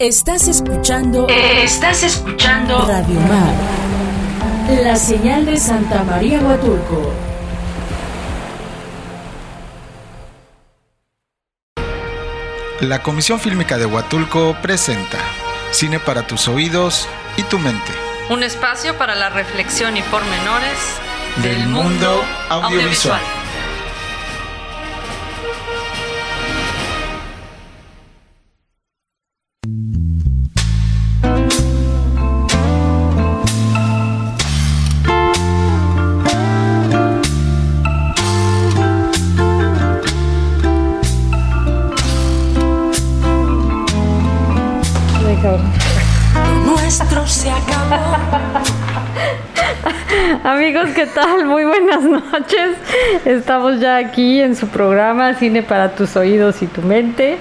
Estás escuchando. Estás escuchando. Radio Mar. La señal de Santa María Huatulco. La Comisión Fílmica de Huatulco presenta Cine para tus oídos y tu mente. Un espacio para la reflexión y pormenores del, mundo audiovisual. Amigos, ¿qué tal? Muy buenas noches. Estamos ya aquí en su programa Cine para tus oídos y tu mente.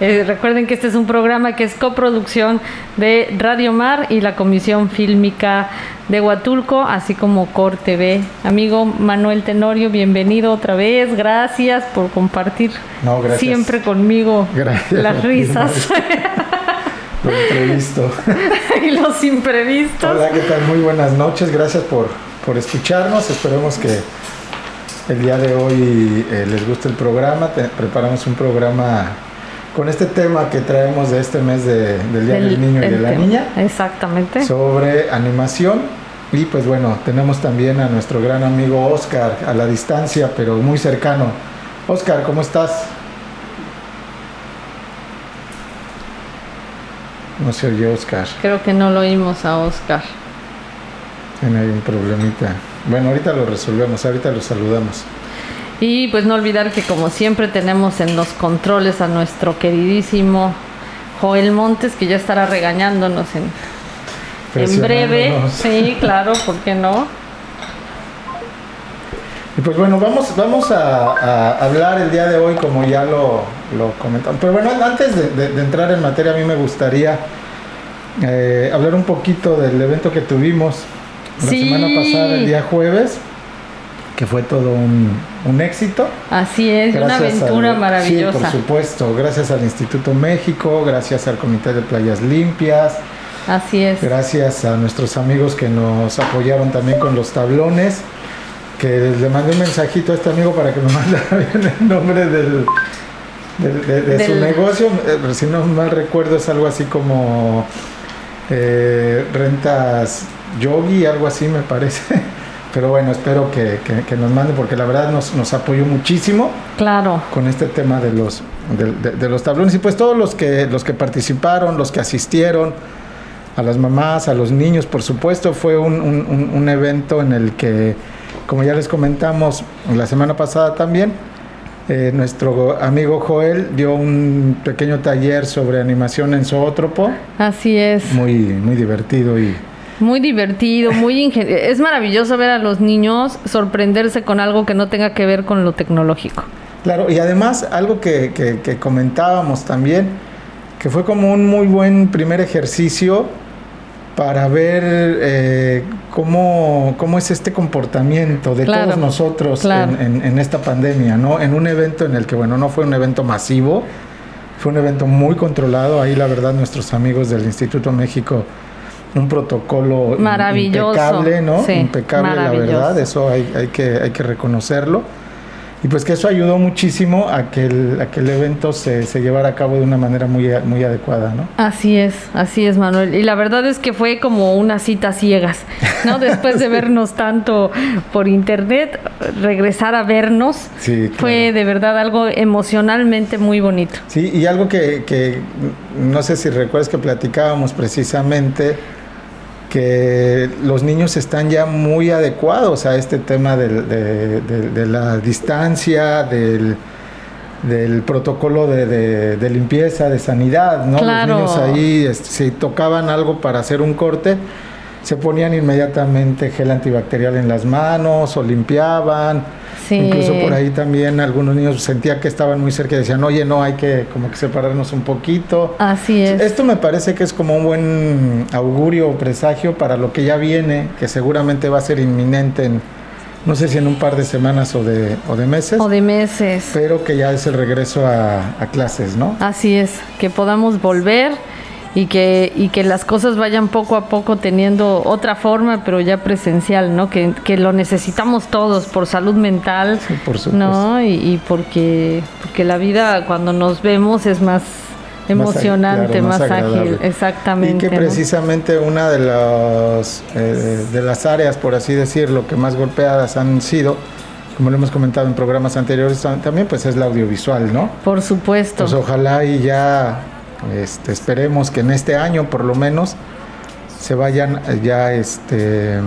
Eh, recuerden que este es un programa que es coproducción de Radio Mar y la Comisión Fílmica de Huatulco, así como Cor TV. Amigo Manuel Tenorio, bienvenido otra vez. Gracias por compartir No, gracias. siempre conmigo Gracias. las risas Lo imprevisto. y los imprevistos. Hola, ¿qué tal? Muy buenas noches. Gracias por, por escucharnos. Esperemos que el día de hoy eh, les guste el programa. Te- preparamos un programa con este tema que traemos de este mes de- del Día del, Del- Niño y de la tema. Niña Exactamente. sobre animación. Y pues bueno, tenemos también a nuestro gran amigo Oscar a la distancia, pero muy cercano. Oscar, ¿cómo estás? No se oye Oscar. Creo que no lo oímos a Oscar. Tiene ahí un problemita. Bueno, ahorita lo resolvemos, ahorita lo saludamos. Y pues no olvidar que como siempre tenemos en los controles a nuestro queridísimo Joel Montes, que ya estará regañándonos en, en breve. Sí, claro, ¿por qué no? Y pues bueno, vamos, vamos a, a hablar el día de hoy como ya lo, lo comentamos. Pero bueno, antes de, de- de entrar en materia, a mí me gustaría eh, hablar un poquito del evento que tuvimos la Sí. semana pasada, el día jueves, que fue todo un, un éxito. Así es, una aventura al- Sí, maravillosa. por supuesto. Gracias al Instituto México, gracias al Comité de Playas Limpias, Así es. Gracias a nuestros amigos que nos apoyaron también con los tablones. Que le mandé un mensajito a este amigo para que me mandara bien el nombre del, del- de, de su negocio. Eh, si no mal recuerdo, es algo así como eh, rentas yogi, algo así me parece. Pero bueno, espero que, que- que nos mande porque la verdad nos, nos apoyó muchísimo Claro. con este tema de los de, de- de los tablones y pues todos los que los que participaron, los que asistieron, a las mamás, a los niños, por supuesto, fue un, un- un- un evento en el que, como ya les comentamos la semana pasada también, eh, nuestro amigo Joel dio un pequeño taller sobre animación en zoótropo, Así es. muy, muy divertido y Muy divertido, muy ingen- Es maravilloso ver a los niños sorprenderse con algo que no tenga que ver con lo tecnológico. Claro, y además algo que, que- que comentábamos también, que fue como un muy buen primer ejercicio para ver eh, cómo, cómo es este comportamiento de Claro, todos nosotros claro. en, en- en esta pandemia, ¿no? En un evento en el que, bueno, no fue un evento masivo, fue un evento muy controlado, ahí la verdad nuestros amigos del Instituto México, un protocolo Maravilloso, impecable, ¿no? sí, impecable, la verdad, eso hay, hay, que, hay que reconocerlo. Y pues que eso ayudó muchísimo a que el, a que el evento se, se llevara a cabo de una manera muy, muy adecuada, ¿no? Así es, así es, Manuel. Y la verdad es que fue como una cita ciegas, ¿no? Después de vernos tanto por internet, regresar a vernos Sí, fue de verdad algo emocionalmente muy bonito. Sí, y algo que, que no sé si recuerdas que platicábamos precisamente, que los niños están ya muy adecuados a este tema del- de, de- de la distancia, del, del protocolo de, limpieza, de sanidad, ¿no? Claro. Los niños ahí, este, si tocaban algo para hacer un corte, se ponían inmediatamente gel antibacterial en las manos o limpiaban. Sí. Incluso por ahí también algunos niños sentía que estaban muy cerca y decían, oye, no, hay que como que separarnos un poquito. Así es. Esto me parece que es como un buen augurio o presagio para lo que ya viene, que seguramente va a ser inminente en, no sé si en un par de semanas o de, o de meses, O de meses. pero que ya es el regreso a, a clases, ¿no? Así es, que podamos volver y que, y que las cosas vayan poco a poco teniendo otra forma, pero ya presencial, ¿no? Que, que lo necesitamos todos por salud mental, Sí, por supuesto. ¿no? Y, y porque, porque la vida cuando nos vemos es más emocionante, claro, más, ágil, agradable. exactamente. Y que ¿no? precisamente una de, los, eh, de las áreas, por así decirlo, que más golpeadas han sido, como lo hemos comentado en programas anteriores tam- también, pues es la audiovisual, ¿no? Por supuesto. Pues ojalá y ya este, esperemos que en este año por lo menos se vayan ya este,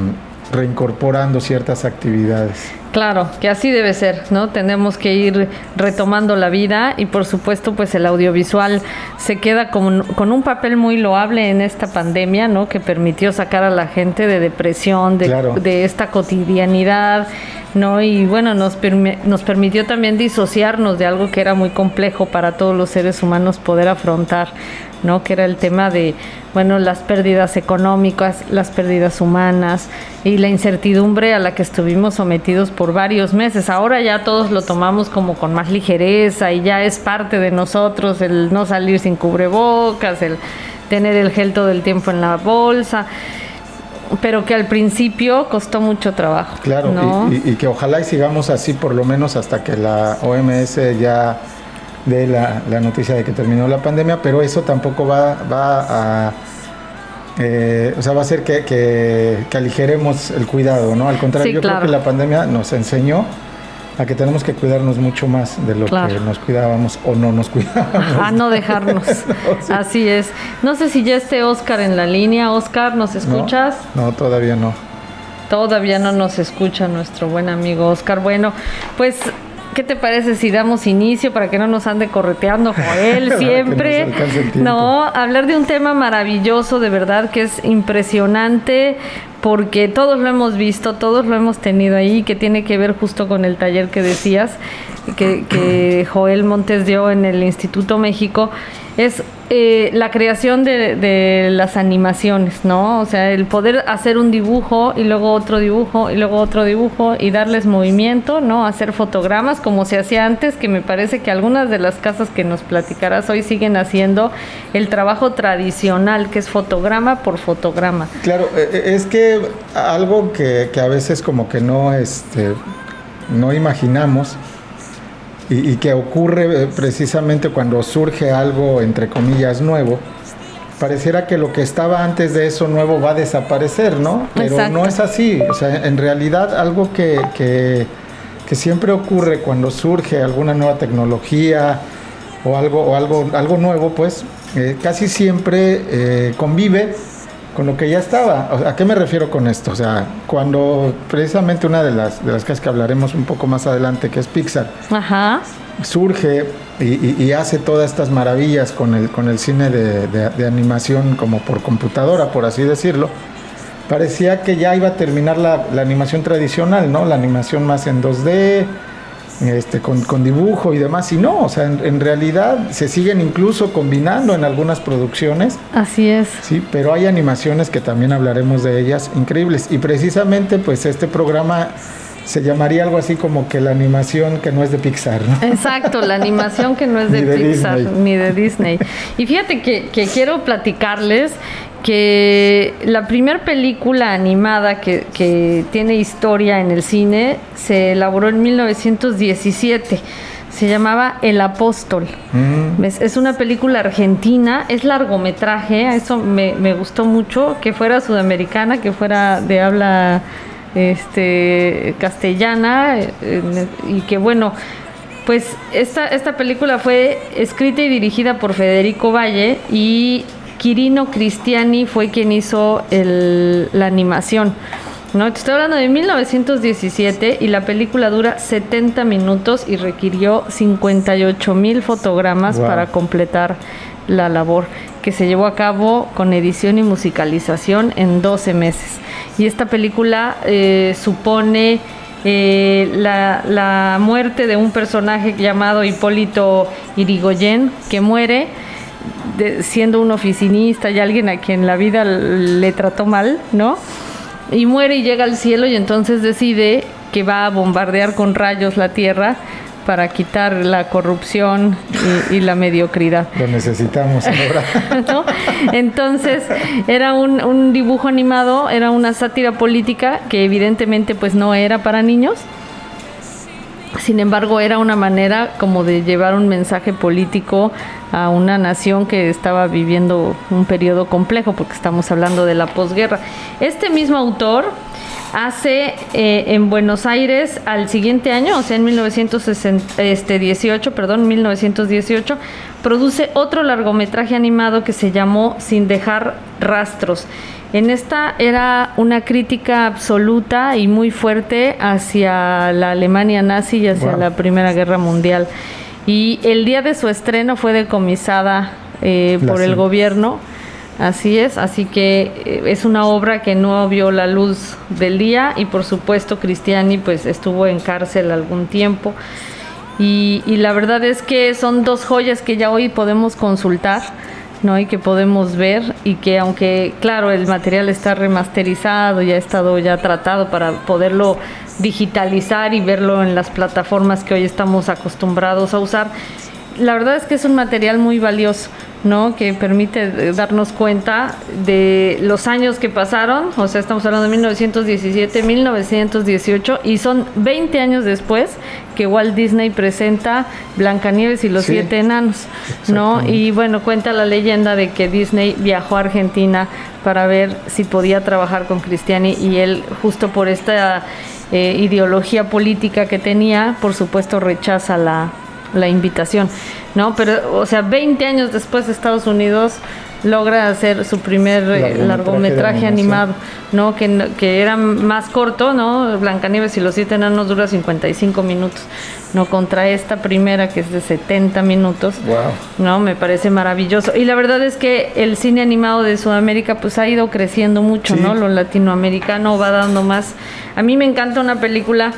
reincorporando ciertas actividades. Claro, que así debe ser, ¿no? Tenemos que ir retomando la vida y por supuesto pues el audiovisual se queda con, con un papel muy loable en esta pandemia, ¿no? Que permitió sacar a la gente de depresión, de, Claro. de esta cotidianidad, ¿no? Y bueno, nos, permi- nos permitió también disociarnos de algo que era muy complejo para todos los seres humanos poder afrontar, ¿no? Que era el tema de, bueno, las pérdidas económicas, las pérdidas humanas y la incertidumbre a la que estuvimos sometidos por varios meses. Ahora ya todos lo tomamos como con más ligereza y ya es parte de nosotros el no salir sin cubrebocas, el tener el gel todo el tiempo en la bolsa, pero que al principio costó mucho trabajo. Claro, ¿no? y, y- y que ojalá y sigamos así por lo menos hasta que la OMS ya dé la, la noticia de que terminó la pandemia, pero eso tampoco va, va a... eh, o sea, va a hacer que, que- que aligeremos el cuidado, ¿no? Al contrario, Sí, yo claro. creo que la pandemia nos enseñó a que tenemos que cuidarnos mucho más de lo Claro. que nos cuidábamos o no nos cuidábamos. A no dejarnos. Sí. Así es. No sé si ya esté Oscar en la línea. Oscar, ¿nos ¿No? escuchas? No, todavía no. Todavía no nos escucha nuestro buen amigo Oscar. Bueno, pues, ¿qué te parece si damos inicio para que no nos ande correteando Joel siempre? No, hablar de un tema maravilloso, de verdad, que es impresionante porque todos lo hemos visto, todos lo hemos tenido ahí, que tiene que ver justo con el taller que decías, que, que Joel Montes dio en el Instituto México, es eh, la creación de, de las animaciones, ¿no? O sea, el poder hacer un dibujo y luego otro dibujo y luego otro dibujo y darles movimiento, ¿no? Hacer fotogramas como se hacía antes, que me parece que algunas de las casas que nos platicarás hoy siguen haciendo el trabajo tradicional, que es fotograma por fotograma. Claro, eh, eh, es que algo que, que a veces como que no, este, no imaginamos y, y que ocurre eh, precisamente cuando surge algo, entre comillas, nuevo, pareciera que lo que estaba antes de eso nuevo va a desaparecer, ¿no? Pero Exacto. no es así. O sea, en realidad algo que, que, que siempre ocurre cuando surge alguna nueva tecnología o algo, o algo, algo nuevo, pues eh, casi siempre eh, convive con lo que ya estaba. O sea, ¿A qué me refiero con esto? O sea, cuando precisamente una de las, de las que hablaremos un poco más adelante, que es Pixar, Ajá. surge y, y- y hace todas estas maravillas con el, con el cine de, de- de animación como por computadora, por así decirlo, parecía que ya iba a terminar la, la animación tradicional, ¿no? La animación más en 2D, este, con, con dibujo y demás, y no, o sea, en, en realidad se siguen incluso combinando en algunas producciones. Así es. Sí, pero hay animaciones que también hablaremos de ellas increíbles. Y precisamente, pues este programa se llamaría algo así como que la animación que no es de Pixar, ¿no? Exacto, la animación que no es de, Ni de Pixar Disney. ni de Disney. Y fíjate que, que quiero platicarles que la primera película animada que, que tiene historia en el cine se elaboró en 1917. Se llamaba El Apóstol. Mm. Es una película argentina, es largometraje, a eso me, me gustó mucho, que fuera sudamericana, que fuera de habla este, castellana eh, y que bueno, pues esta, esta película fue escrita y dirigida por Federico Valle y Quirino Cristiani fue quien hizo el- la animación. ¿no? Te estoy hablando de 1917 y la película dura 70 minutos y requirió 58 mil fotogramas Wow. para completar la labor que se llevó a cabo con edición y musicalización en 12 meses. Y esta película eh, supone eh, la, la muerte de un personaje llamado Hipólito Irigoyen, que muere de- siendo un oficinista y alguien a quien la vida le trató mal, ¿no? Y muere y llega al cielo y entonces decide que va a bombardear con rayos la tierra para quitar la corrupción y, y la mediocridad. Lo necesitamos ahora. ¿no? Entonces, era un, un dibujo animado, era una sátira política que evidentemente pues no era para niños. Sin embargo, era una manera como de llevar un mensaje político a una nación que estaba viviendo un periodo complejo, porque estamos hablando de la posguerra. Este mismo autor hace eh, en Buenos Aires al siguiente año, o sea, en 1918, este, perdón, 1918, produce otro largometraje animado que se llamó Sin dejar rastros. En esta era una crítica absoluta y muy fuerte hacia la Alemania nazi y hacia Wow. la Primera Guerra Mundial. Y el día de su estreno fue decomisada eh, por el gobierno. Así es, así que eh, es una obra que no vio la luz del día y por supuesto Cristiani pues estuvo en cárcel algún tiempo y, y la verdad es que son dos joyas que ya hoy podemos consultar, ¿no? Y que podemos ver y que aunque, claro, el material está remasterizado y ha estado ya tratado para poderlo digitalizar y verlo en las plataformas que hoy estamos acostumbrados a usar, la verdad es que es un material muy valioso, ¿no? Que permite eh, darnos cuenta de los años que pasaron, o sea, estamos hablando de 1917, 1918, y son 20 años después que Walt Disney presenta Blancanieves y los Sí, siete enanos, ¿no? Y bueno, cuenta la leyenda de que Disney viajó a Argentina para ver si podía trabajar con Cristiani y él justo por esta eh, ideología política que tenía, por supuesto rechaza la, la invitación, ¿no? Pero, o sea, 20 años después Estados Unidos logra hacer su primer eh, Largometraje animado, ¿no? Que, que era más corto, ¿no? Blancanieves y los siete enanos dura 55 minutos, ¿no? Contra esta primera que es de 70 minutos. wow. No, me parece maravilloso. Y la verdad es que el cine animado de Sudamérica pues ha ido creciendo mucho, Sí. ¿no? Lo latinoamericano va dando más. A mí me encanta una película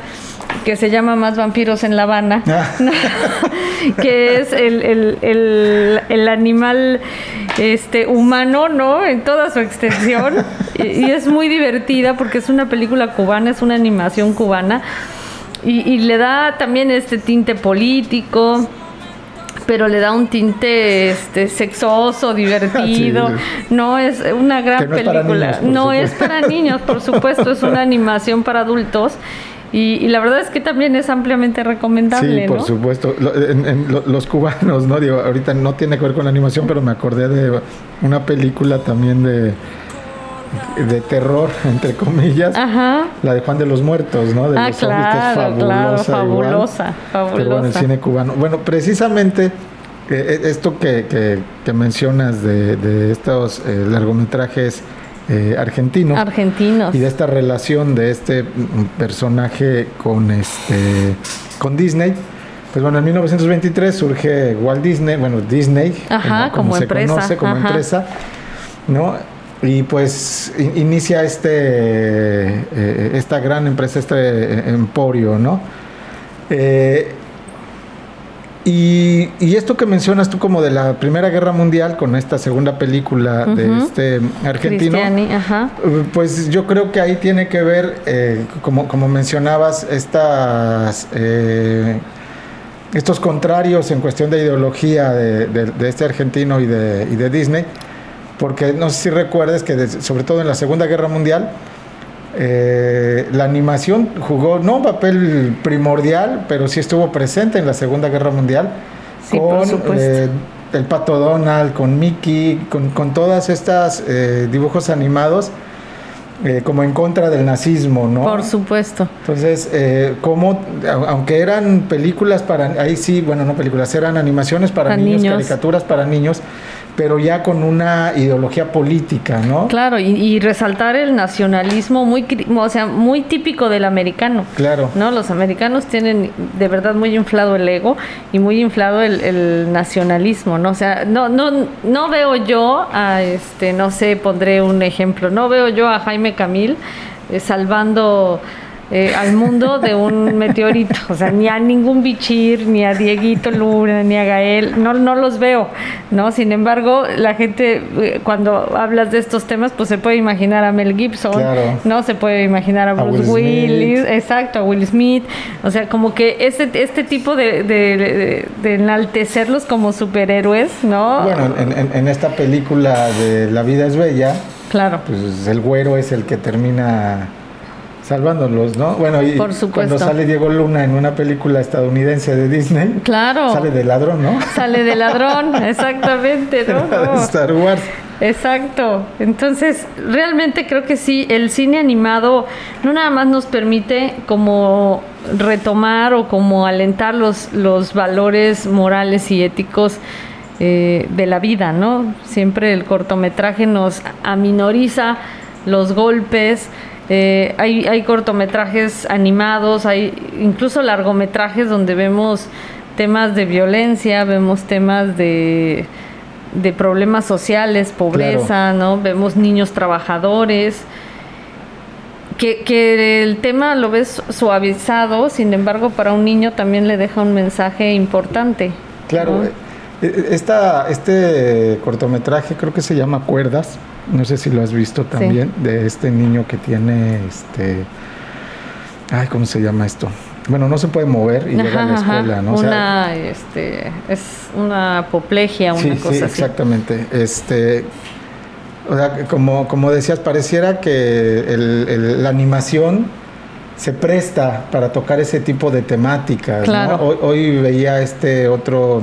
que se llama Más vampiros en La Habana, Ah. ¿no? que es el, el- el- el animal este humano, ¿no? En toda su extensión. y, y es muy divertida porque es una película cubana, es una animación cubana. Y, y le da también este tinte político, pero le da un tinte este sexoso, divertido. Sí. No es una gran es película. niños, no es para niños, por supuesto, es una animación para adultos. Y, y la verdad es que también es ampliamente recomendable, Sí, por ¿no? supuesto. Lo- en- en lo- los cubanos, ¿no? Digo, ahorita no tiene que ver con la animación, pero me acordé de una película también de, de terror, entre comillas. Ajá. La de Juan de los Muertos, ¿no? De Ah, los zombies, que es claro, fabulosa. claro, igual. fabulosa, Pero bueno, el fabulosa. cine cubano. Bueno, precisamente eh, esto que, que- que mencionas de, de estos eh, largometrajes eh, argentinos Argentinos. y de esta relación de este personaje con este con Disney. Pues bueno, en 1923 surge Walt Disney, bueno, Disney, Ajá, como, como se empresa, conoce como ajá. empresa, ¿no? Y pues in- inicia este eh, esta gran empresa, este eh, emporio, ¿no? Eh, y, y esto que mencionas tú como de la Primera Guerra Mundial con esta segunda película de este argentino, ajá. pues yo creo que ahí tiene que ver, eh, como, como mencionabas, estas, eh, estos contrarios en cuestión de ideología de, de- de este argentino y de, y de Disney, porque no sé si recuerdes que sobre todo en la Segunda Guerra Mundial, eh, la animación jugó no un papel primordial, pero sí estuvo presente en la Segunda Guerra Mundial Sí, supuesto. eh, el Pato Donald, con Mickey, con, con todas estas eh, dibujos animados como en contra del nazismo, ¿no? Por supuesto. Entonces, como, au- aunque eran películas para, ahí sí, bueno, no películas, eran animaciones para Para niños, niños. caricaturas para niños, pero ya con una ideología política, ¿no? Claro, y, y resaltar el nacionalismo muy, o sea, muy típico del americano. Claro. ¿no? Los americanos tienen de verdad muy inflado el ego y muy inflado el, el nacionalismo, ¿no? O sea, no, no, no veo yo a este, no sé, pondré un ejemplo, no veo yo a Jaime Camil eh, salvando eh, al mundo de un meteorito. O sea, ni a ningún bichir, ni a Dieguito Luna, ni a Gael, no, no los veo, ¿no? Sin embargo, la gente, eh, cuando hablas de estos temas, pues se puede imaginar a Mel Gibson, Claro. ¿no? Se puede imaginar a A Bruce Will Willis, Smith. exacto, a Will Smith. O sea, como que este, este tipo de, de, de- de enaltecerlos como superhéroes, ¿no? Bueno, en, en- en esta película de La vida es bella, claro. pues el güero es el que termina salvándolos, ¿no? Bueno, y Por cuando sale Diego Luna en una película estadounidense de Disney, Claro. sale de ladrón, ¿no? Sale de ladrón, exactamente, ¿no? No. Star Wars. Exacto. Entonces, realmente creo que sí, el cine animado no nada más nos permite como retomar o como alentar los, los valores morales y éticos eh, de la vida, ¿no? Siempre el cortometraje nos aminoriza los golpes. Eh, hay, hay cortometrajes animados, hay incluso largometrajes donde vemos temas de violencia, vemos temas de, de problemas sociales, pobreza, ¿no? Vemos niños trabajadores. Que, que el tema lo ves suavizado, sin embargo, para un niño también le deja un mensaje importante. Claro, ¿no? Eh, eh, esta, este cortometraje creo que se llama Cuerdas, no sé si lo has visto también, de este niño que tiene, este, ay, ¿cómo se llama esto? Bueno, no se puede mover y llega a la Ajá, ajá. escuela, ¿no? O sea, Una, este, es una apoplejía, una sí, cosa sí, así. exactamente. Este, o sea, como, como decías, pareciera que el- el- la animación se presta para tocar ese tipo de temáticas. ¿no? Claro. Hoy, hoy veía este otro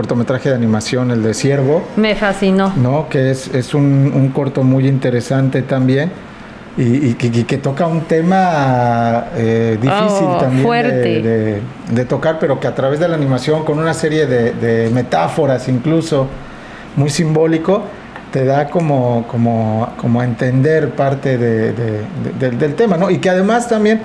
cortometraje de animación, el de Ciervo, Me fascinó. ¿no? que es, es un, un corto muy interesante también. Y, y que, y que toca un tema eh, difícil Oh, también de-. De, de tocar, pero que a través de la animación, con una serie de, de metáforas incluso, muy simbólico, te da como, como, como a entender parte de- de- de- del- del tema, ¿no? Y que además también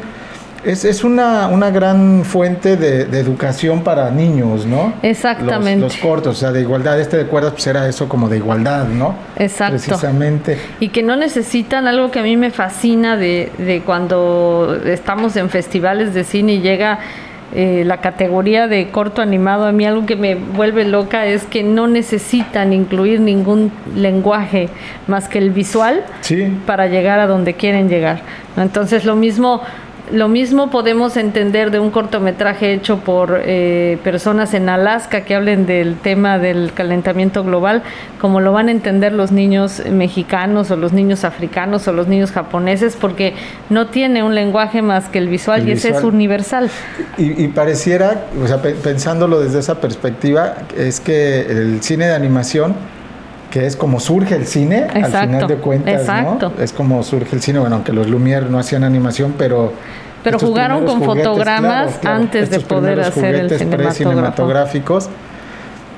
es, es una, una gran fuente de, de educación para niños, ¿no? Exactamente. Los, los cortos, o sea, de igualdad. Este de cuerdas, pues era eso como de igualdad, ¿no? Exacto. Precisamente. Y que no necesitan algo que a mí me fascina de, de cuando estamos en festivales de cine y llega eh, la categoría de corto animado. A mí algo que me vuelve loca es que no necesitan incluir ningún lenguaje más que el visual Sí. para llegar a donde quieren llegar. Entonces lo mismo, lo mismo podemos entender de un cortometraje hecho por eh, personas en Alaska que hablen del tema del calentamiento global, como lo van a entender los niños mexicanos o los niños africanos o los niños japoneses, porque no tiene un lenguaje más que el visual El y ese es universal. Y, y pareciera, o sea, pe- pensándolo desde esa perspectiva, es que el cine de animación, que es como surge el cine, al final de cuentas, exacto. ¿no? Es como surge el cine, bueno, aunque los Lumière no hacían animación, pero... Pero jugaron con fotogramas antes de poder hacer el juguetes precinematográficos,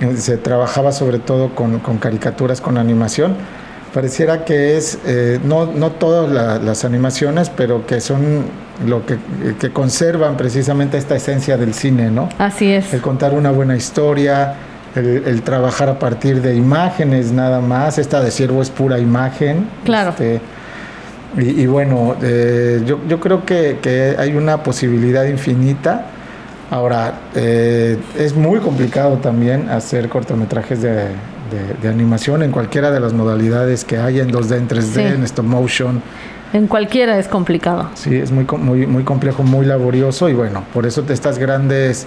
eh, se trabajaba sobre todo con, con caricaturas, con animación. Pareciera que es, eh, no, no todas la- las animaciones, pero que son lo que, que conservan precisamente esta esencia del cine, ¿no? Así es. El contar una buena historia, el, el trabajar a partir de imágenes nada más. Esta de Ciervo es pura imagen. Claro. Este, y, y bueno, eh, yo, yo creo que, que hay una posibilidad infinita. Ahora, eh, es muy complicado también hacer cortometrajes de, de- de animación en cualquiera de las modalidades que hay, en 2D, en 3D, Sí. en stop motion. En cualquiera es complicado. Sí, es muy, muy, muy complejo, muy laborioso y bueno, por eso estas grandes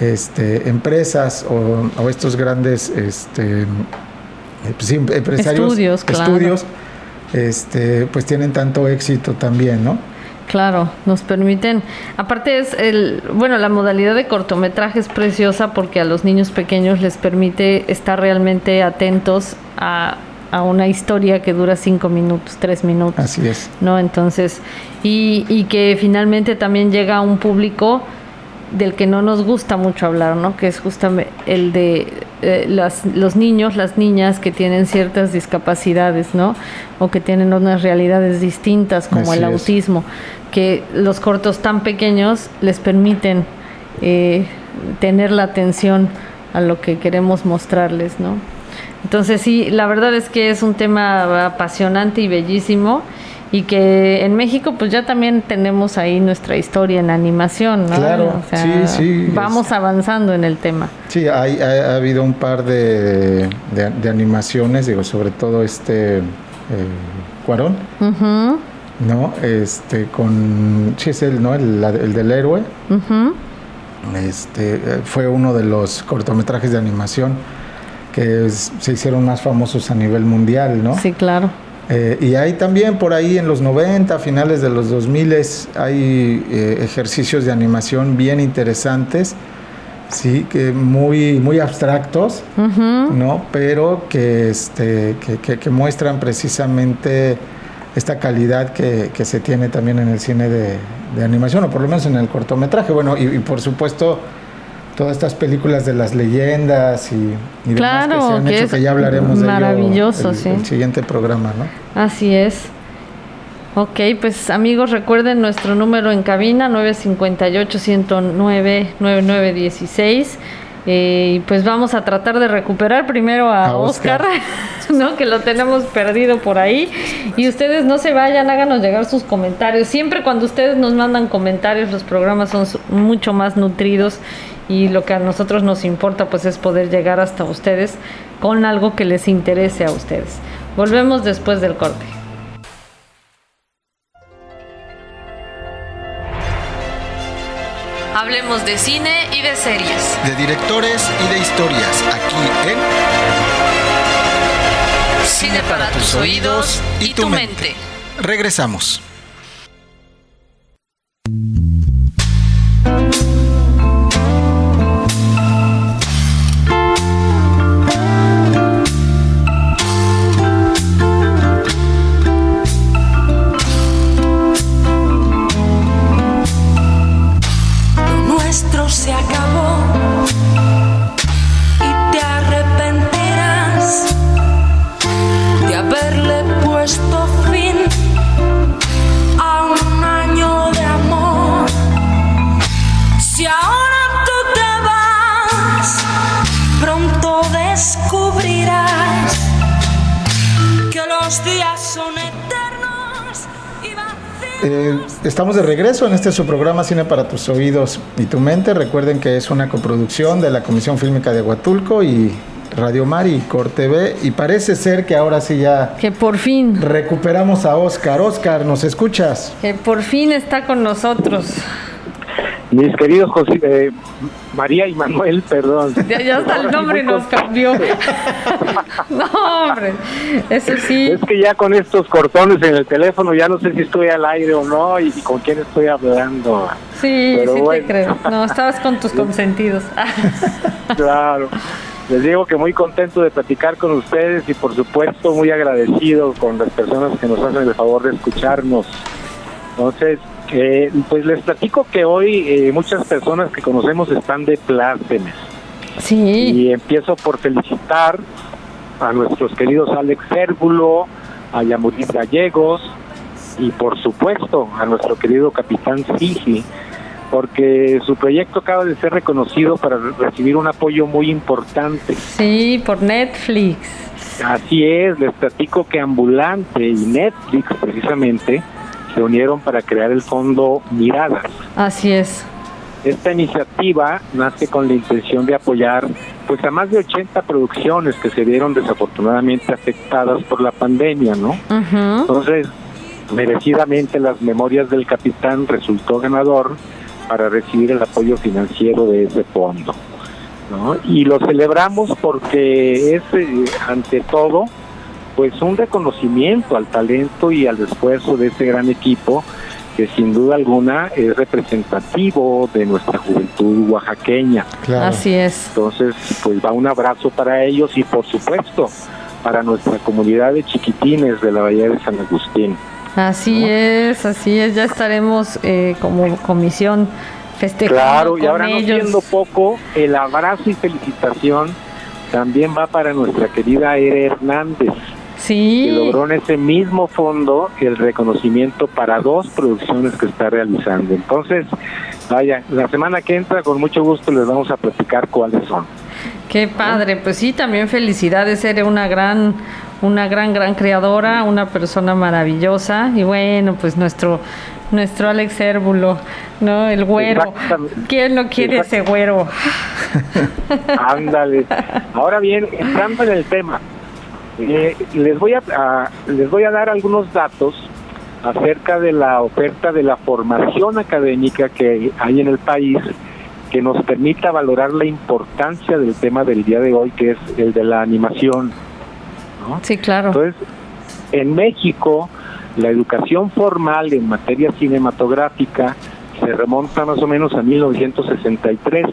este, empresas o, o estos grandes este, eh, pues empresarios, Estudios, claro. estudios, este, pues tienen tanto éxito también, ¿no? Claro, nos permiten. Aparte es el, bueno, la modalidad de cortometraje es preciosa porque a los niños pequeños les permite estar realmente atentos a, a una historia que dura cinco minutos, tres minutos. Así es. ¿no? Entonces, y, y que finalmente también llega a un público del que no nos gusta mucho hablar, ¿no? Que es justamente el de eh, las, los niños, las niñas que tienen ciertas discapacidades, ¿no? O que tienen unas realidades distintas, como Así el es. autismo, que los cortos tan pequeños les permiten eh, tener la atención a lo que queremos mostrarles, ¿no? Entonces sí, la verdad es que es un tema apasionante y bellísimo y que en México pues ya también tenemos ahí nuestra historia en animación, ¿no? Claro, O sea, sí, sí, Vamos es- avanzando en el tema. Sí, hay, ha, ha habido un par de, de- de animaciones, digo, sobre todo este eh, Cuarón, ¿no? Este, con, sí es el, ¿no? El, el del héroe, ujú. este, eh, fue uno de los cortometrajes de animación que es- se hicieron más famosos a nivel mundial, ¿no? Sí, claro. Eh, y hay también por ahí en los 90, finales de los 2000, hay eh, ejercicios de animación bien interesantes, sí, que muy, muy abstractos. ¿no? Pero que, este, que, que- que muestran precisamente esta calidad que, que se tiene también en el cine de, de animación, o por lo menos en el cortometraje. Bueno, y, y por supuesto todas estas películas de las leyendas y, y demás Claro, que se han que hecho, es que ya hablaremos de ello maravilloso, el, sí. el siguiente programa, ¿no? Así es. Ok, pues amigos, recuerden nuestro número en cabina 958-109-9916. Eh, y pues vamos a tratar de recuperar primero a, A Oscar, Oscar. ¿no? que lo tenemos perdido por ahí. Y ustedes no se vayan, háganos llegar sus comentarios. Siempre cuando ustedes nos mandan comentarios, los programas son mucho más nutridos y lo que a nosotros nos importa pues es poder llegar hasta ustedes con algo que les interese a ustedes. Volvemos después del corte. Hablemos de cine y de series. De directores y de historias, aquí en Cine para tus oídos y tu mente. Regresamos. Estamos de regreso en este su programa Cine para tus oídos y tu mente. Recuerden que es una coproducción de la Comisión Fílmica de Huatulco y Radio Mar y Cor TV. Y parece ser que ahora sí ya Que por fin, recuperamos a Oscar. Oscar, ¿nos escuchas? que por fin está con nosotros. Mis queridos José, eh, María y Manuel, perdón. Ya, ya hasta el nombre nos cambió. no, hombre, eso sí. Es que ya con estos cortones en el teléfono ya no sé si estoy al aire o no y, y con quién estoy hablando. Sí, Pero sí bueno. te creo. No, estabas con tus consentidos. Claro. Les digo que muy contento de platicar con ustedes y por supuesto muy agradecido con las personas que nos hacen el favor de escucharnos. Entonces, eh, pues les platico que hoy eh, muchas personas que conocemos están de plácemes. Sí, Y empiezo por felicitar a nuestros queridos Alex Cérvulo, a Yamurit Gallegos y por supuesto a nuestro querido capitán Sigi, porque su proyecto acaba de ser reconocido para re- recibir un apoyo muy importante. sí, por Netflix. Así es, les platico que Ambulante y Netflix precisamente se unieron para crear el fondo Miradas. Así es. Esta iniciativa nace con la intención de apoyar pues a más de 80 producciones que se vieron desafortunadamente afectadas por la pandemia, ¿no? Entonces, merecidamente las memorias del capitán resultó ganador para recibir el apoyo financiero de ese fondo, ¿no? Y lo celebramos porque es eh, ante todo pues un reconocimiento al talento y al esfuerzo de este gran equipo que sin duda alguna es representativo de nuestra juventud oaxaqueña. Claro. Así es. Entonces, pues va un abrazo para ellos y por supuesto para nuestra comunidad de chiquitines de la Bahía de San Agustín. Así es, así es. Ya estaremos eh, como comisión festejando Claro, y con ahora no siendo poco, el abrazo y felicitación también va para nuestra querida Ere Hernández, Sí, logró en ese mismo fondo el reconocimiento para dos producciones que está realizando. Entonces, vaya, la semana que entra con mucho gusto les vamos a platicar cuáles son. qué padre. Pues sí, también felicidades. Eres una gran una gran, gran creadora, una persona maravillosa y bueno, pues nuestro nuestro Alex Hérbulo, ¿no? El güero. ¿Quién no quiere ese güero? Ándale. Ahora bien, entrando en el tema, eh, les voy a, les voy a dar algunos datos acerca de la oferta de la formación académica que hay en el país que nos permita valorar la importancia del tema del día de hoy, que es el de la animación. Sí, claro. Entonces, en México, la educación formal en materia cinematográfica se remonta más o menos a 1963,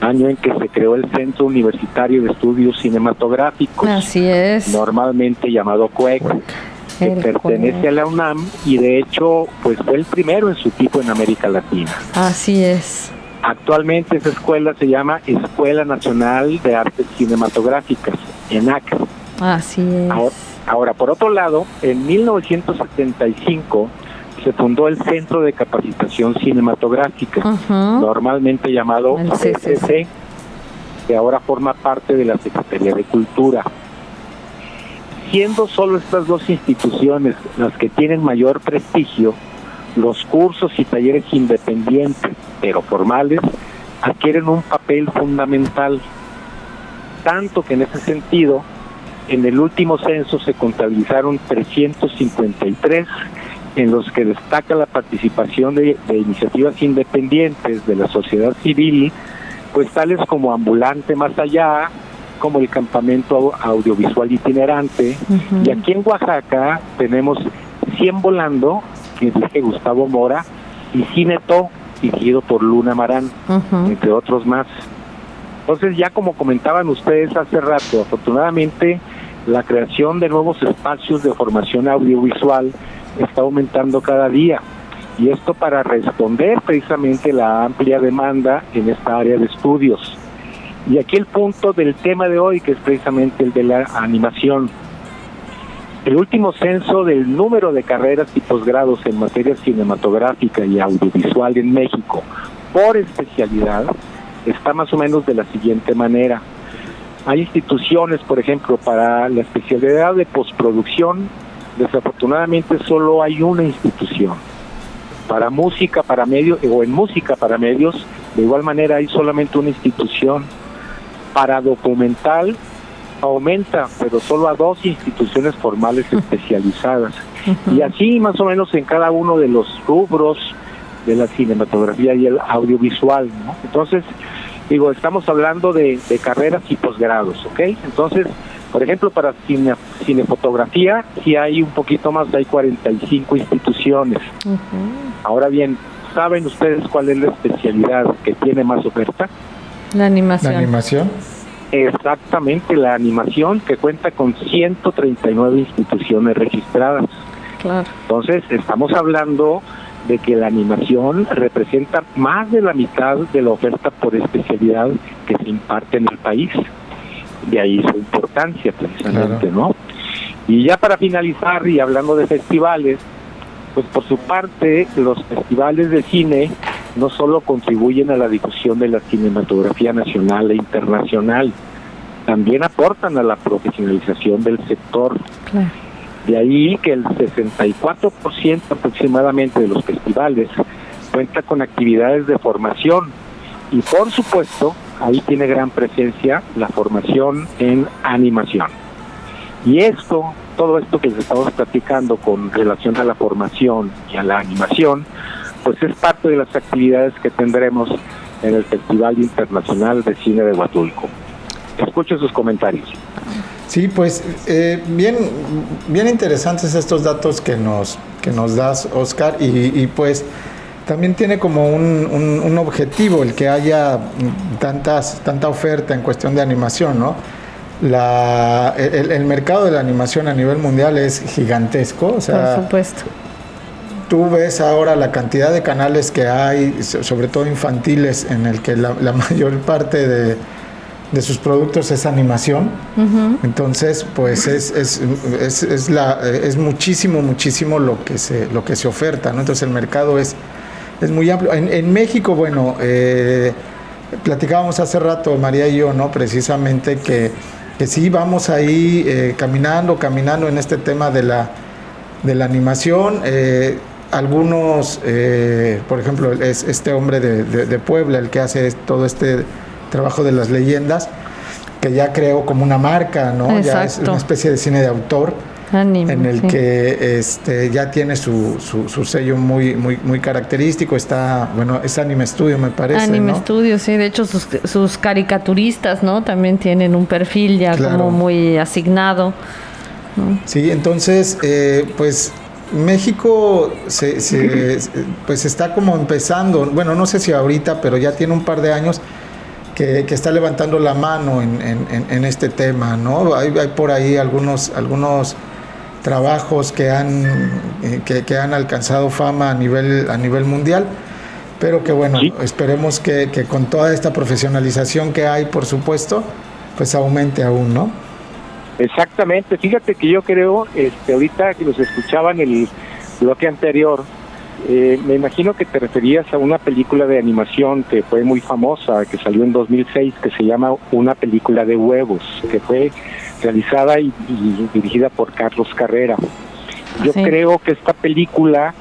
año en que se creó el Centro Universitario de Estudios Cinematográficos. Así es. Normalmente llamado CUEC, que pertenece a la UNAM y de hecho pues fue el primero en su tipo en América Latina. Así es. Actualmente esa escuela se llama Escuela Nacional de Artes Cinematográficas, ENAC. Así es. Ahora, por otro lado, en 1975 se fundó el Centro de Capacitación Cinematográfica, normalmente llamado CCC, que ahora forma parte de la Secretaría de Cultura. Siendo solo estas dos instituciones las que tienen mayor prestigio, los cursos y talleres independientes, pero formales, adquieren un papel fundamental, tanto que en ese sentido, en el último censo se contabilizaron 353 en los que destaca la participación de, iniciativas independientes de la sociedad civil, pues tales como Ambulante Más Allá, como el Campamento Audiovisual Itinerante, y aquí en Oaxaca tenemos 100 Volando, que dije Gustavo Mora, y Cineto, dirigido por Luna Marán, entre otros más. Entonces ya como comentaban ustedes hace rato, afortunadamente la creación de nuevos espacios de formación audiovisual está aumentando cada día y esto para responder precisamente la amplia demanda en esta área de estudios. Y aquí el punto del tema de hoy, que es precisamente el de la animación. El último censo del número de carreras y posgrados en materia cinematográfica y audiovisual en México por especialidad está más o menos de la siguiente manera. Hay instituciones, por ejemplo, para la especialidad de postproducción, desafortunadamente solo hay una institución. Para música, para medios, o en música para medios, de igual manera hay solamente una institución. Para documental aumenta, pero solo a dos instituciones formales especializadas. Y así más o menos en cada uno de los rubros de la cinematografía y el audiovisual. Entonces, digo, estamos hablando de, carreras y posgrados, ¿ok? Entonces, por ejemplo, para cine, cinefotografía, si hay un poquito más, hay 45 instituciones. Ahora bien, ¿saben ustedes cuál es la especialidad que tiene más oferta? La animación. La animación. Exactamente, la animación que cuenta con 139 instituciones registradas. Claro. Entonces, estamos hablando de que la animación representa más de la mitad de la oferta por especialidad que se imparte en el país. De ahí su importancia precisamente, ¿no? Y ya para finalizar y hablando de festivales, pues por su parte los festivales de cine no solo contribuyen a la difusión de la cinematografía nacional e internacional, también aportan a la profesionalización del sector. Claro. De ahí que el 64% aproximadamente de los festivales cuenta con actividades de formación y por supuesto ahí tiene gran presencia la formación en animación. Y esto, todo esto que les estamos platicando con relación a la formación y a la animación, pues es parte de las actividades que tendremos en el Festival Internacional de Cine de Huatulco. Escucho sus comentarios. Sí, pues eh, bien, bien interesantes estos datos que nos, que nos das, Oscar, y, pues también tiene como un, un, objetivo el que haya tantas, tanta oferta en cuestión de animación, ¿no? La, el, mercado de la animación a nivel mundial es gigantesco, o sea, por supuesto. Tú ves ahora la cantidad de canales que hay, sobre todo infantiles, en el que la mayor parte de, de sus productos es animación. Entonces, pues es, es, es, es, la, es muchísimo, muchísimo lo que se, lo que se oferta, ¿no? Entonces el mercado es, es muy amplio. En, México, bueno, eh, platicábamos hace rato, María y yo, ¿no? Precisamente que que sí vamos ahí eh, caminando, caminando en este tema de la, de la animación. Eh, algunos, por ejemplo, es este hombre de, de- de Puebla, el que hace todo este trabajo de las leyendas, que ya creó como una marca, ¿no? Ya es una especie de cine de autor Anime, en el sí. que este ya tiene su, su, su sello muy, muy, muy característico. Está, bueno, es Anime Studio, me parece. Anime ¿no? Studio, sí, de hecho sus, sus caricaturistas, ¿no? También tienen un perfil ya Claro. como muy asignado. Sí, entonces, eh, pues México se, se- pues está como empezando, bueno, no sé si ahorita, pero ya tiene un par de años que, que está levantando la mano en- en- en este tema, ¿no? Hay, hay por ahí algunos, algunos trabajos que han, eh, que, que han alcanzado fama a nivel, a nivel mundial, pero que bueno, Sí. esperemos que, que con toda esta profesionalización que hay, por supuesto, pues aumente aún, ¿no? Exactamente, fíjate que yo creo, este, ahorita que los escuchaba en el bloque anterior, eh, me imagino que te referías a una película de animación que fue muy famosa, que salió en 2006, que se llama Una película de huevos, que fue realizada y, y dirigida por Carlos Carrera. Yo Sí. creo que esta película,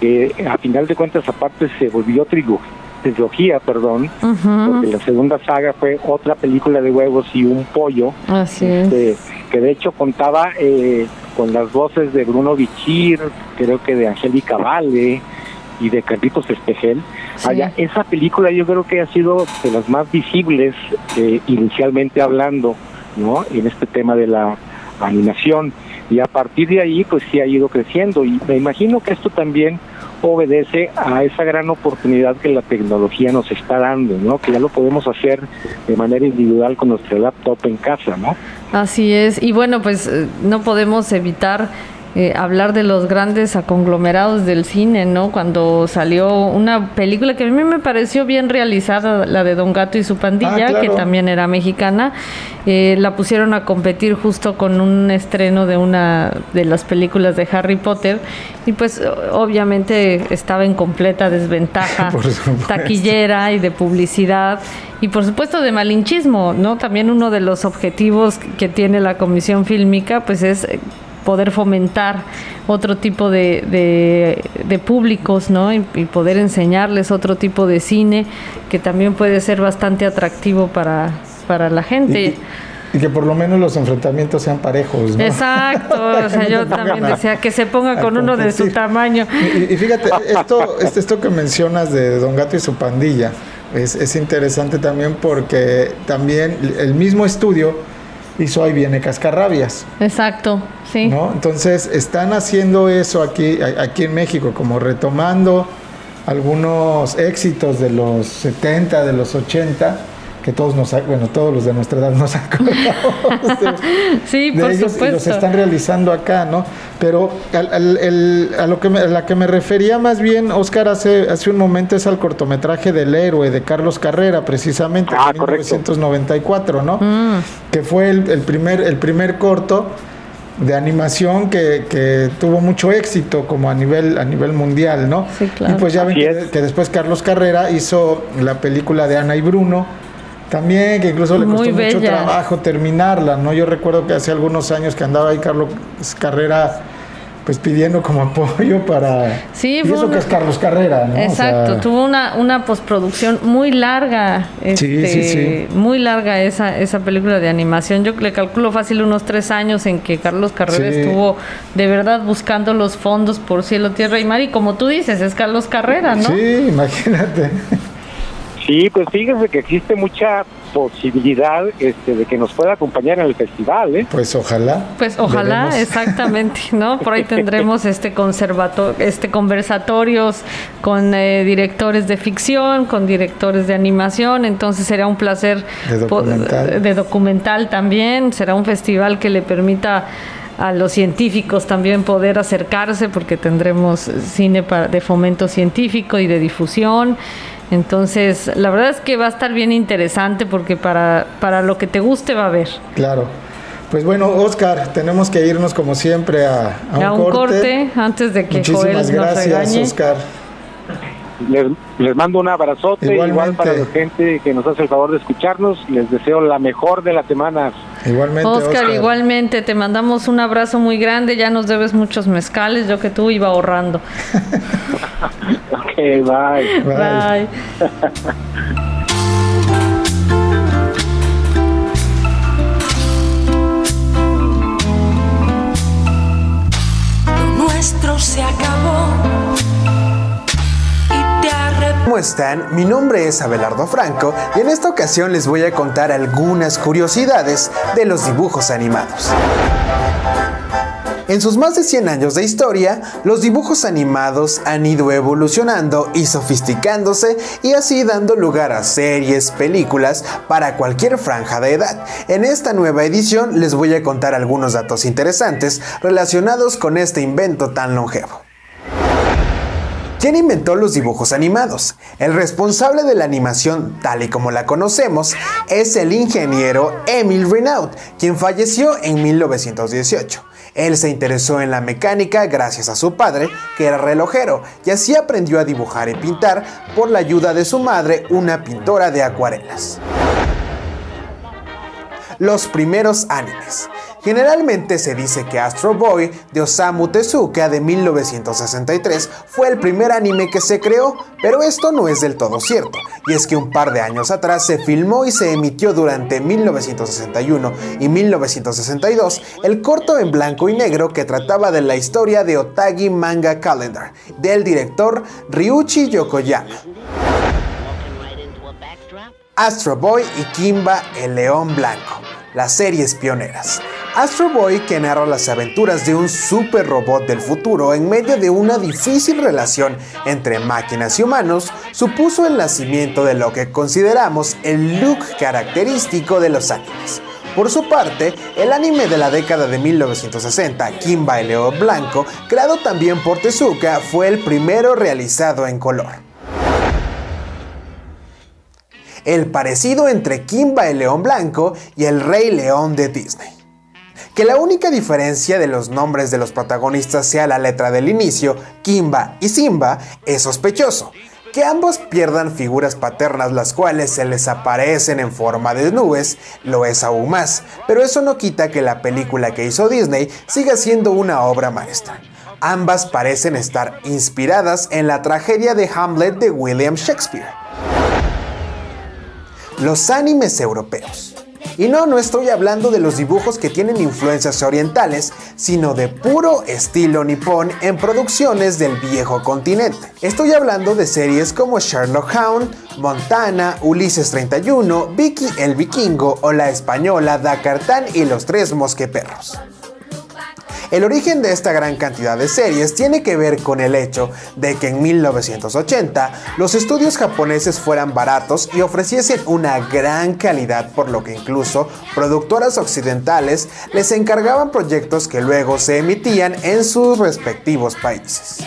eh, a final de cuentas, aparte se volvió trigo- trilogía, perdón, porque la segunda saga fue otra película de huevos y un pollo, Así es. este, que de hecho contaba eh, con las voces de Bruno Bichir, creo que de Angélica Vale y de Carlitos Espejel. Sí. Vaya, esa película yo creo que ha sido de las más visibles eh, inicialmente hablando, ¿no? En este tema de la animación. Y a partir de ahí, pues sí ha ido creciendo. Y me imagino que esto también obedece a esa gran oportunidad que la tecnología nos está dando, ¿no? Que ya lo podemos hacer de manera individual con nuestra laptop en casa, ¿no? Así es. Y bueno, pues eh, no podemos evitar eh, hablar de los grandes conglomerados del cine, ¿no? Cuando salió una película que a mí me pareció bien realizada, la de Don Gato y su pandilla, Ah, claro. que también era mexicana, eh, la pusieron a competir justo con un estreno de una de las películas de Harry Potter y pues obviamente estaba en completa desventaja taquillera y de publicidad y por supuesto de malinchismo, ¿no? También uno de los objetivos que tiene la Comisión Fílmica pues es poder fomentar otro tipo de, de, de públicos, ¿no? Y, y poder enseñarles otro tipo de cine que también puede ser bastante atractivo para, para la gente. Y, y que por lo menos los enfrentamientos sean parejos, ¿no? Exacto, o sea, yo también decía que se ponga con uno de su tamaño. Y, y fíjate, esto, esto, esto que mencionas de Don Gato y su pandilla es, es interesante también porque también el mismo estudio hizo Ahí viene Cascarrabias, Exacto, sí. ¿no? Entonces están haciendo eso aquí, aquí en México, como retomando algunos éxitos de los 70, de los 80, que todos nos, bueno, todos los de nuestra edad nos acordamos de, Sí, de por ellos y los están realizando acá, ¿no? Pero al- al- el- a lo que me, a la que me refería más bien, Oscar, hace, hace un momento es al cortometraje del héroe de Carlos Carrera, precisamente, Ah, de correcto. 1994, ¿no? Mm, Que fue el, el primer, el primer corto de animación que, que tuvo mucho éxito como a nivel, a nivel mundial, ¿no? Sí, claro. Y pues ya ven que después Carlos Carrera hizo la película de Ana y Bruno, también, que incluso le Muy costó mucho bella. trabajo terminarla, ¿no? Yo recuerdo que hace algunos años que andaba ahí Carlos Carrera pues pidiendo como apoyo para... Sí, y fue eso una- que es Carlos Carrera, ¿no? O Exacto, sea, tuvo una, una postproducción muy larga, Sí, este, sí, sí. muy larga esa, esa película de animación. Yo le calculo fácil unos tres años en que Carlos Carrera Sí. estuvo de verdad buscando los fondos por cielo, tierra y mar. Y como tú dices, es Carlos Carrera, ¿no? Sí, imagínate. Sí, pues fíjense que existe mucha posibilidad este, de que nos pueda acompañar en el festival, ¿eh? Pues ojalá. Pues ojalá, Veremos. exactamente, ¿no? Por ahí tendremos este conservato este conversatorios con eh, directores de ficción, con directores de animación, entonces será un placer De documental. de documental también, será un festival que le permita a los científicos también poder acercarse porque tendremos cine para- de fomento científico y de difusión. Entonces, la verdad es que va a estar bien interesante porque para, para lo que te guste va a haber. Claro. Pues bueno, Oscar, tenemos que irnos como siempre a, a un, A un corte, antes de que Muchísimas Joel nos gracias, regañe. Oscar. Les, les mando un abrazote, Igualmente. igual para la gente que nos hace el favor de escucharnos. Les deseo la mejor de las semanas. Igualmente, Oscar, Oscar. igualmente, te mandamos un abrazo muy grande, ya nos debes muchos mezcales, yo que tú iba ahorrando. Ok, bye. Bye. Bye. están? Mi nombre es Abelardo Franco y en esta ocasión les voy a contar algunas curiosidades de los dibujos animados. En sus más de 100 años de historia, los dibujos animados han ido evolucionando y sofisticándose y así dando lugar a series, películas para cualquier franja de edad. En esta nueva edición les voy a contar algunos datos interesantes relacionados con este invento tan longevo. ¿Quién inventó los dibujos animados? El responsable de la animación tal y como la conocemos es el ingeniero Emil Renaud, quien falleció en 1918. Él se interesó en la mecánica gracias a su padre, que era relojero, y así aprendió a dibujar y pintar por la ayuda de su madre, una pintora de acuarelas. Los primeros animes. Generalmente se dice que Astro Boy de Osamu Tezuka de 1963 fue el primer anime que se creó, pero esto no es del todo cierto, y es que un par de años atrás se filmó y se emitió durante 1961 y 1962 el corto en blanco y negro que trataba de la historia de Otagi Manga Calendar del director Ryuichi Yokoyama. Astro Boy y Kimba el León Blanco, las series pioneras. Astro Boy, que narra las aventuras de un super robot del futuro en medio de una difícil relación entre máquinas y humanos, supuso el nacimiento de lo que consideramos el look característico de los animes. Por su parte, el anime de la década de 1960, Kimba el León Blanco, creado también por Tezuka, fue el primero realizado en color el parecido entre Kimba el León Blanco y el Rey León de Disney. Que la única diferencia de los nombres de los protagonistas sea la letra del inicio, Kimba y Simba, es sospechoso. Que ambos pierdan figuras paternas las cuales se les aparecen en forma de nubes, lo es aún más, pero eso no quita que la película que hizo Disney siga siendo una obra maestra. Ambas parecen estar inspiradas en la tragedia de Hamlet de William Shakespeare los animes europeos. Y no, no estoy hablando de los dibujos que tienen influencias orientales, sino de puro estilo nipón en producciones del viejo continente. Estoy hablando de series como Sherlock Holmes, Montana, Ulises 31, Vicky el Vikingo o la española Dakartán y los tres mosqueperros. El origen de esta gran cantidad de series tiene que ver con el hecho de que en 1980 los estudios japoneses fueran baratos y ofreciesen una gran calidad por lo que incluso productoras occidentales les encargaban proyectos que luego se emitían en sus respectivos países.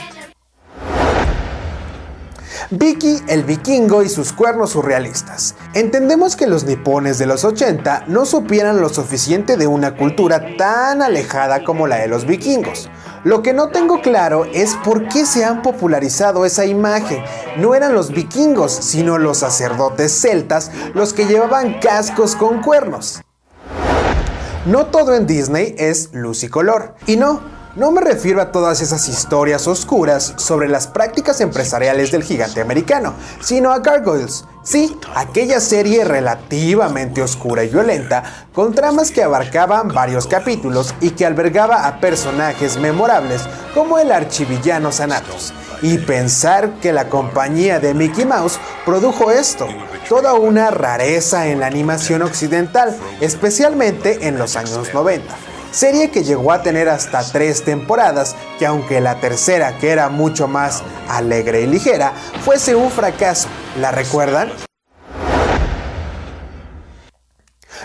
Vicky el vikingo y sus cuernos surrealistas. Entendemos que los nipones de los 80 no supieran lo suficiente de una cultura tan alejada como la de los vikingos. Lo que no tengo claro es por qué se han popularizado esa imagen. No eran los vikingos, sino los sacerdotes celtas los que llevaban cascos con cuernos. No todo en Disney es luz y color. Y no, no me refiero a todas esas historias oscuras sobre las prácticas empresariales del gigante americano, sino a Gargoyles. Sí, aquella serie relativamente oscura y violenta, con tramas que abarcaban varios capítulos y que albergaba a personajes memorables como el archivillano Thanatos. Y pensar que la compañía de Mickey Mouse produjo esto, toda una rareza en la animación occidental, especialmente en los años 90 serie que llegó a tener hasta tres temporadas, que aunque la tercera, que era mucho más alegre y ligera, fuese un fracaso. ¿La recuerdan?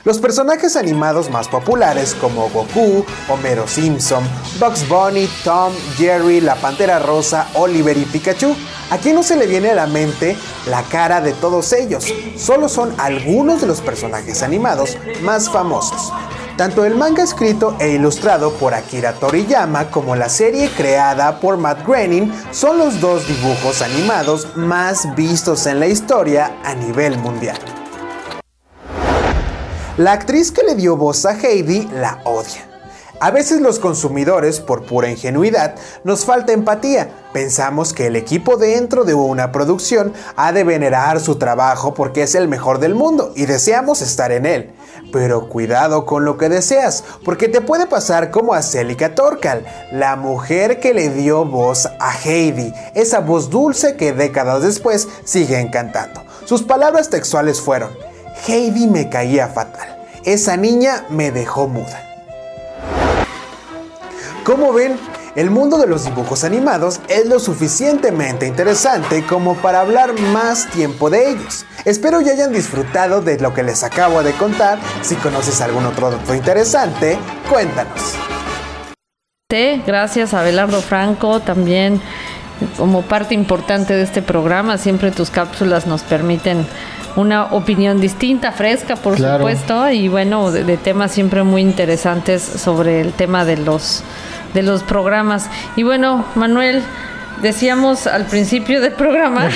Los personajes animados más populares como Goku, Homero Simpson, Bugs Bunny, Tom, Jerry, la Pantera Rosa, Oliver y Pikachu, ¿a quién no se le viene a la mente la cara de todos ellos? Solo son algunos de los personajes animados más famosos. Tanto el manga escrito e ilustrado por Akira Toriyama como la serie creada por Matt Groening son los dos dibujos animados más vistos en la historia a nivel mundial. La actriz que le dio voz a Heidi la odia. A veces los consumidores, por pura ingenuidad, nos falta empatía. Pensamos que el equipo dentro de una producción ha de venerar su trabajo porque es el mejor del mundo y deseamos estar en él. Pero cuidado con lo que deseas, porque te puede pasar como a Celica Torcal, la mujer que le dio voz a Heidi, esa voz dulce que décadas después sigue encantando. Sus palabras textuales fueron, Heidi me caía fatal, esa niña me dejó muda. Como ven, el mundo de los dibujos animados es lo suficientemente interesante como para hablar más tiempo de ellos. Espero ya hayan disfrutado de lo que les acabo de contar. Si conoces algún otro dato interesante, cuéntanos. Gracias a Abelardo Franco también como parte importante de este programa. Siempre tus cápsulas nos permiten una opinión distinta, fresca, por Claro. supuesto, y bueno, de, de temas siempre muy interesantes sobre el tema de los de los programas. Y bueno, Manuel, decíamos al principio del programa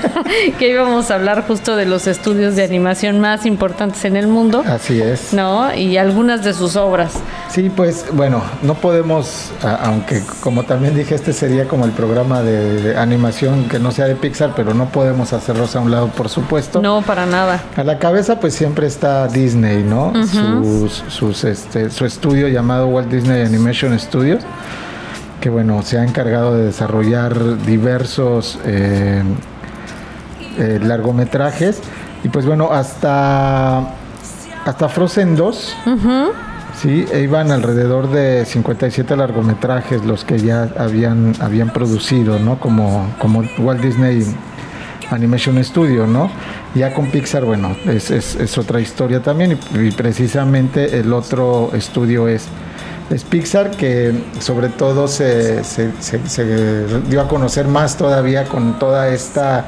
que íbamos a hablar justo de los estudios de animación más importantes en el mundo, Así es. ¿no? Y algunas de sus obras. Sí, pues bueno, no podemos, aunque como también dije, este sería como el programa de animación que no sea de Pixar, pero no podemos hacerlos a un lado, por supuesto. No, para nada. A la cabeza pues siempre está Disney, ¿no? sus, sus, este, su estudio llamado Walt Disney Animation Studios, que bueno, se ha encargado de desarrollar diversos eh, eh, largometrajes. Y pues bueno, hasta, hasta Frozen 2, sí, e iban alrededor de 57 largometrajes los que ya habían, habían producido, ¿no? Como, como Walt Disney Animation Studio, ¿no? Ya con Pixar, bueno, es, es- es otra historia también y, y precisamente el otro estudio es, es Pixar que sobre todo se, se- se- se dio a conocer más todavía con toda esta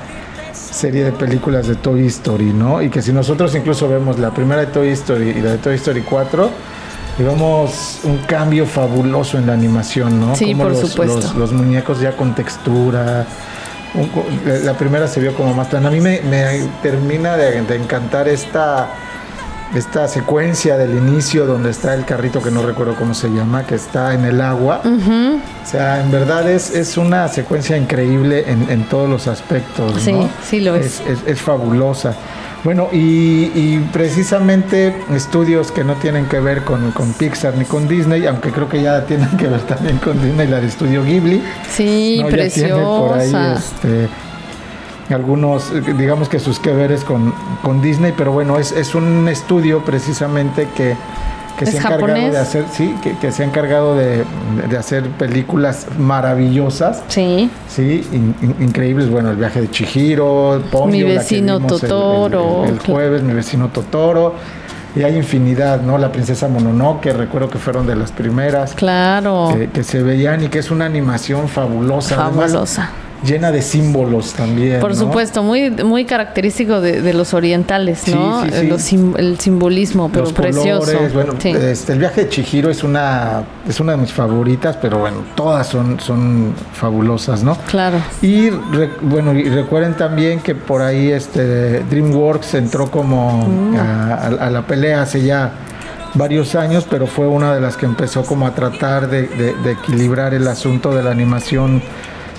serie de películas de Toy Story, ¿no? Y que si nosotros incluso vemos la primera de Toy Story y la de Toy Story 4, y vemos un cambio fabuloso en la animación, ¿no? Sí, Como por los, supuesto. los- los muñecos ya con textura. un la- primera se vio como más plana. A mí me, me termina de, de encantar esta, esta secuencia del inicio donde está el carrito que no recuerdo cómo se llama, que está en el agua. O sea, en verdad es, es una secuencia increíble en, en todos los aspectos. Sí, ¿no? sí lo es. Es, es fabulosa. Bueno, y, y precisamente estudios que no tienen que ver con, con Pixar ni con Disney, aunque creo que ya tienen que ver también con Disney, la de Estudio Ghibli. Sí, ¿no? Ya tiene por ahí preciosa. este, algunos, eh, digamos que sus que veres con, con Disney, pero bueno, es, es un estudio precisamente que, que ¿Es se ha encargado japonés? de hacer, sí, que, que se ha encargado de, de hacer películas maravillosas. Sí, Sí, in- in- increíbles. Bueno, el viaje de Chihiro, Ponyo, Mi vecino el- Totoro. El, el jueves, mi vecino Totoro. Y hay infinidad, ¿no? La princesa Mononoke, recuerdo que fueron de las primeras claro. que, que se veían y que es una animación fabulosa. además, Fabulosa. Llena de símbolos también. Por ¿no? supuesto, muy muy característico de, de los orientales, ¿no? sí, sí. Los sim- el simbolismo, pero Los precioso. colores, bueno, este, el viaje de Chihiro es una, es una de mis favoritas, pero bueno, todas son, son fabulosas, ¿no? Claro. Y re- bueno, y recuerden también que por ahí este DreamWorks entró como Mm. a, a- a la pelea hace ya varios años, pero fue una de las que empezó como a tratar de, de- de equilibrar el asunto de la animación,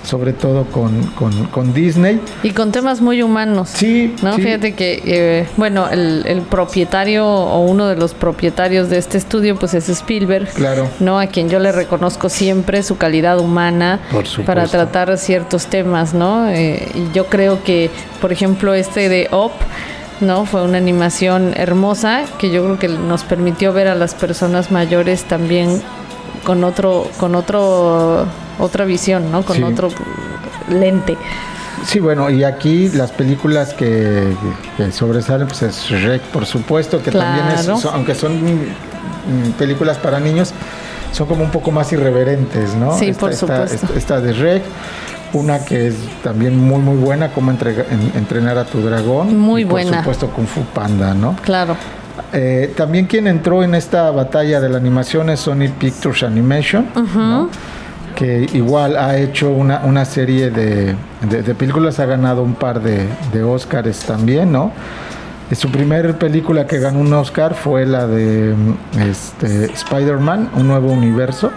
sobre todo con, con- con Disney. Y con temas muy humanos. Sí, ¿no? sí. Fíjate que, eh, bueno, el, el propietario o uno de los propietarios de este estudio, pues es Spielberg. Claro. ¿no? A quien yo le reconozco siempre su calidad humana Por supuesto. para tratar ciertos temas, ¿no? Eh, y yo creo que, por ejemplo, este de Up, ¿no? Fue una animación hermosa que yo creo que nos permitió ver a las personas mayores también con otro, con otro, otra visión, ¿no? Con Sí. otro lente. Sí, bueno, y aquí las películas que, que sobresalen, pues es Shrek, por supuesto, que también es, son- aunque son mm, películas para niños, son como un poco más irreverentes, ¿no? Sí, Esta- por supuesto. esta- esta de Shrek, una que es también muy, muy buena, como entrega- en- entrenar a tu dragón. Muy y buena. Por supuesto, Kung Fu Panda, ¿no? Claro. Eh, también quien entró en esta batalla de la animación es Sony Pictures Animation, ¿no? Que igual ha hecho una, una serie de, de- películas, ha ganado un par de, de Oscars también, ¿no? Su primer película que ganó un Oscar fue la de este, Spider-Man, Un Nuevo Universo.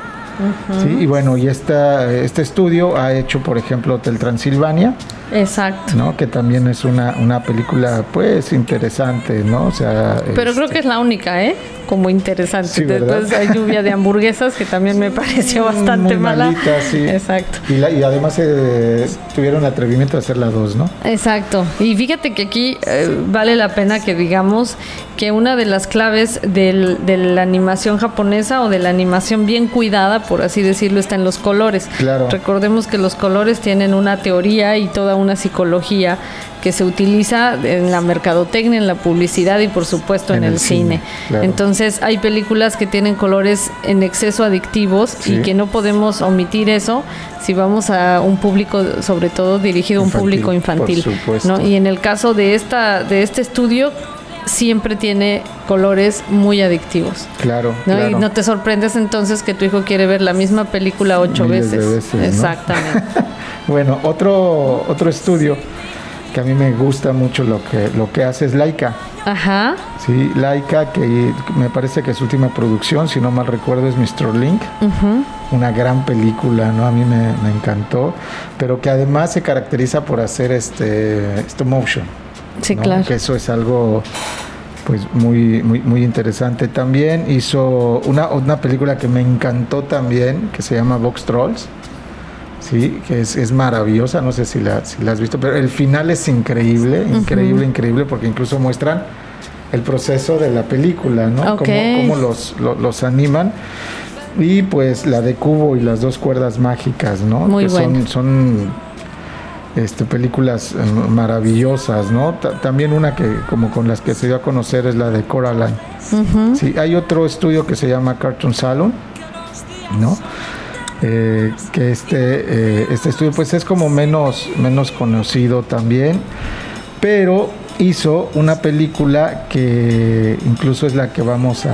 Sí, y bueno, y esta, este estudio ha hecho, por ejemplo, Hotel Transilvania, Exacto. ¿no? Que también es una, una película, pues, interesante, ¿no? O sea... Pero creo este, que es la única, ¿eh? Como interesante. Sí. Después hay lluvia de hamburguesas que también me pareció bastante muy mala. malita, sí. Exacto. Y, la- y además eh, tuvieron el atrevimiento de hacer la dos, ¿no? Exacto. Y fíjate que aquí eh, vale la pena que digamos que una de las claves del- de la animación japonesa o de la animación bien cuidada, por así decirlo, está en los colores. Claro. Recordemos que los colores tienen una teoría y toda una psicología que se utiliza en la mercadotecnia, en la publicidad y por supuesto en, En el, cine. cine, claro. Entonces hay películas que tienen colores en exceso adictivos y que no podemos omitir eso si vamos a un público, sobre todo dirigido a un público infantil. por supuesto. ¿no? Y en el caso de esta, de este estudio, siempre tiene colores muy adictivos. Claro, ¿no? claro. Y no te sorprendes entonces que tu hijo quiere ver la misma película ocho Miles veces. veces, ¿no? Exactamente. Bueno, otro, otro estudio que a mí me gusta mucho lo que, lo que hace es Laika. Ajá. Sí, Laika, que me parece que su última producción, si no mal recuerdo, es Mr. Link. Una gran película, ¿no? A mí me, me encantó, pero que además se caracteriza por hacer este stop motion. Sí, ¿no? claro. Que eso es algo pues muy, muy, muy interesante. También hizo una, una película que me encantó también, que se llama Box Trolls. Sí, que es, es maravillosa, no sé si la, si la has visto, pero el final es increíble, increíble, increíble, porque incluso muestran el proceso de la película, ¿no? Ok. Cómo, cómo los, lo- los animan. Y pues la de Cubo y las dos cuerdas mágicas, ¿no? Muy Que son, son este, películas eh, maravillosas, ¿no? Ta- también una que como con las que se dio a conocer es la de Coraline. Sí, hay otro estudio que se llama Cartoon Salon, ¿no? Eh, que este, eh, este estudio pues es como menos, menos conocido también, pero hizo una película que incluso es la que vamos a,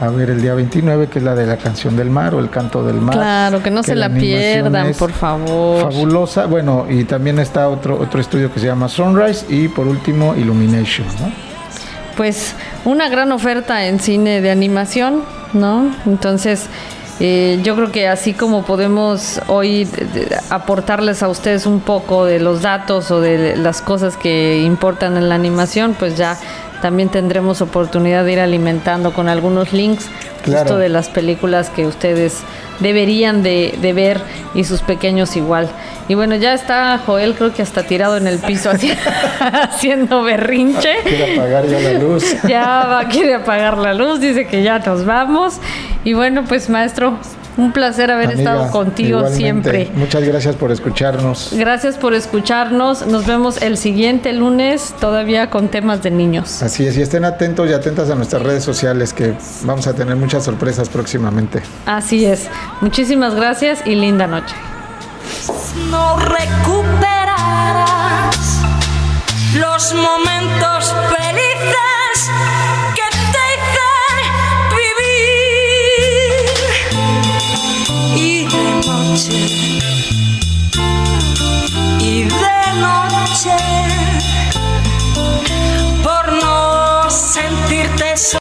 a- a- ver el día 29, que es la de la canción del mar o el canto del mar. Claro, que no se la animación pierdan, por favor. Fabulosa. Bueno, y también está otro, otro estudio que se llama Sunrise y por último Illumination, ¿no? Pues una gran oferta en cine de animación, ¿no? Entonces, eh, yo creo que así como podemos hoy de- de- aportarles a ustedes un poco de los datos o de las cosas que importan en la animación, pues ya también tendremos oportunidad de ir alimentando con algunos links Claro. justo de las películas que ustedes deberían de, de ver y sus pequeños igual. Y bueno, ya está Joel creo que hasta tirado en el piso así, haciendo berrinche Quiero apagar ya la luz. ya va, quiere apagar la luz, dice que ya nos vamos. Y bueno, pues maestro, un placer haber Amiga, estado contigo igualmente. siempre. Muchas gracias por escucharnos. Gracias por escucharnos. Nos vemos el siguiente lunes, todavía con temas de niños. Así es, y estén atentos y atentas a nuestras redes sociales que vamos a tener muchas sorpresas próximamente. Así es. Muchísimas gracias y linda noche. no recuperarás los momentos felices noche y de noche por no sentir